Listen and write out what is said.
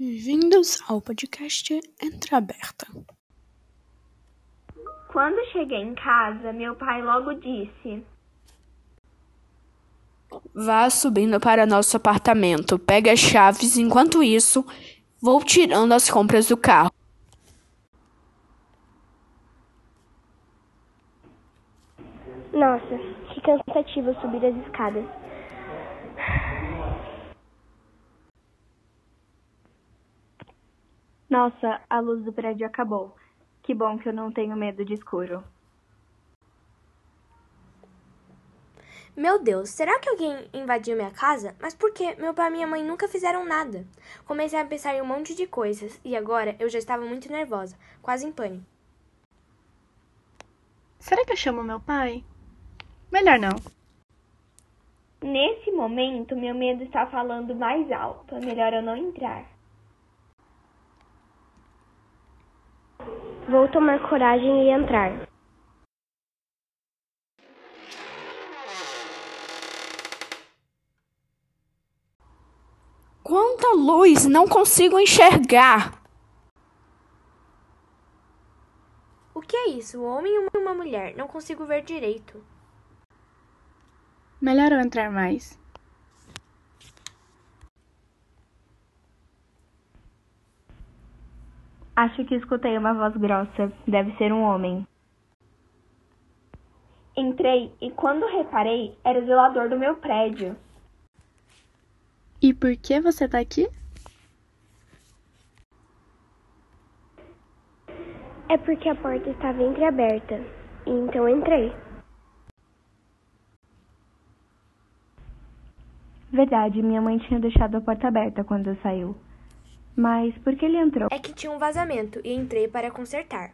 Bem-vindos ao podcast Entreaberta. Quando cheguei em casa, meu pai logo disse: Vá subindo para nosso apartamento, pegue as chaves, enquanto isso, vou tirando as compras do carro. Nossa, que cansativo subir as escadas. Nossa, a luz do prédio acabou. Que bom que eu não tenho medo de escuro. Meu Deus, será que alguém invadiu minha casa? Mas por que? Meu pai e minha mãe nunca fizeram nada. Comecei a pensar em um monte de coisas e agora eu já estava muito nervosa, quase em pânico. Será que eu chamo meu pai? Melhor não. Nesse momento, meu medo está falando mais alto. É melhor eu não entrar. Vou tomar coragem e entrar. Quanta luz! Não consigo enxergar! O que é isso? Um homem e uma mulher. Não consigo ver direito. Melhor eu entrar mais. Acho que escutei uma voz grossa. Deve ser um homem. Entrei e quando reparei, era o zelador do meu prédio. E por que você tá aqui? É porque a porta estava entreaberta. E então entrei. Verdade, minha mãe tinha deixado a porta aberta quando saiu. Mas por que ele entrou? É que tinha um vazamento e entrei para consertar.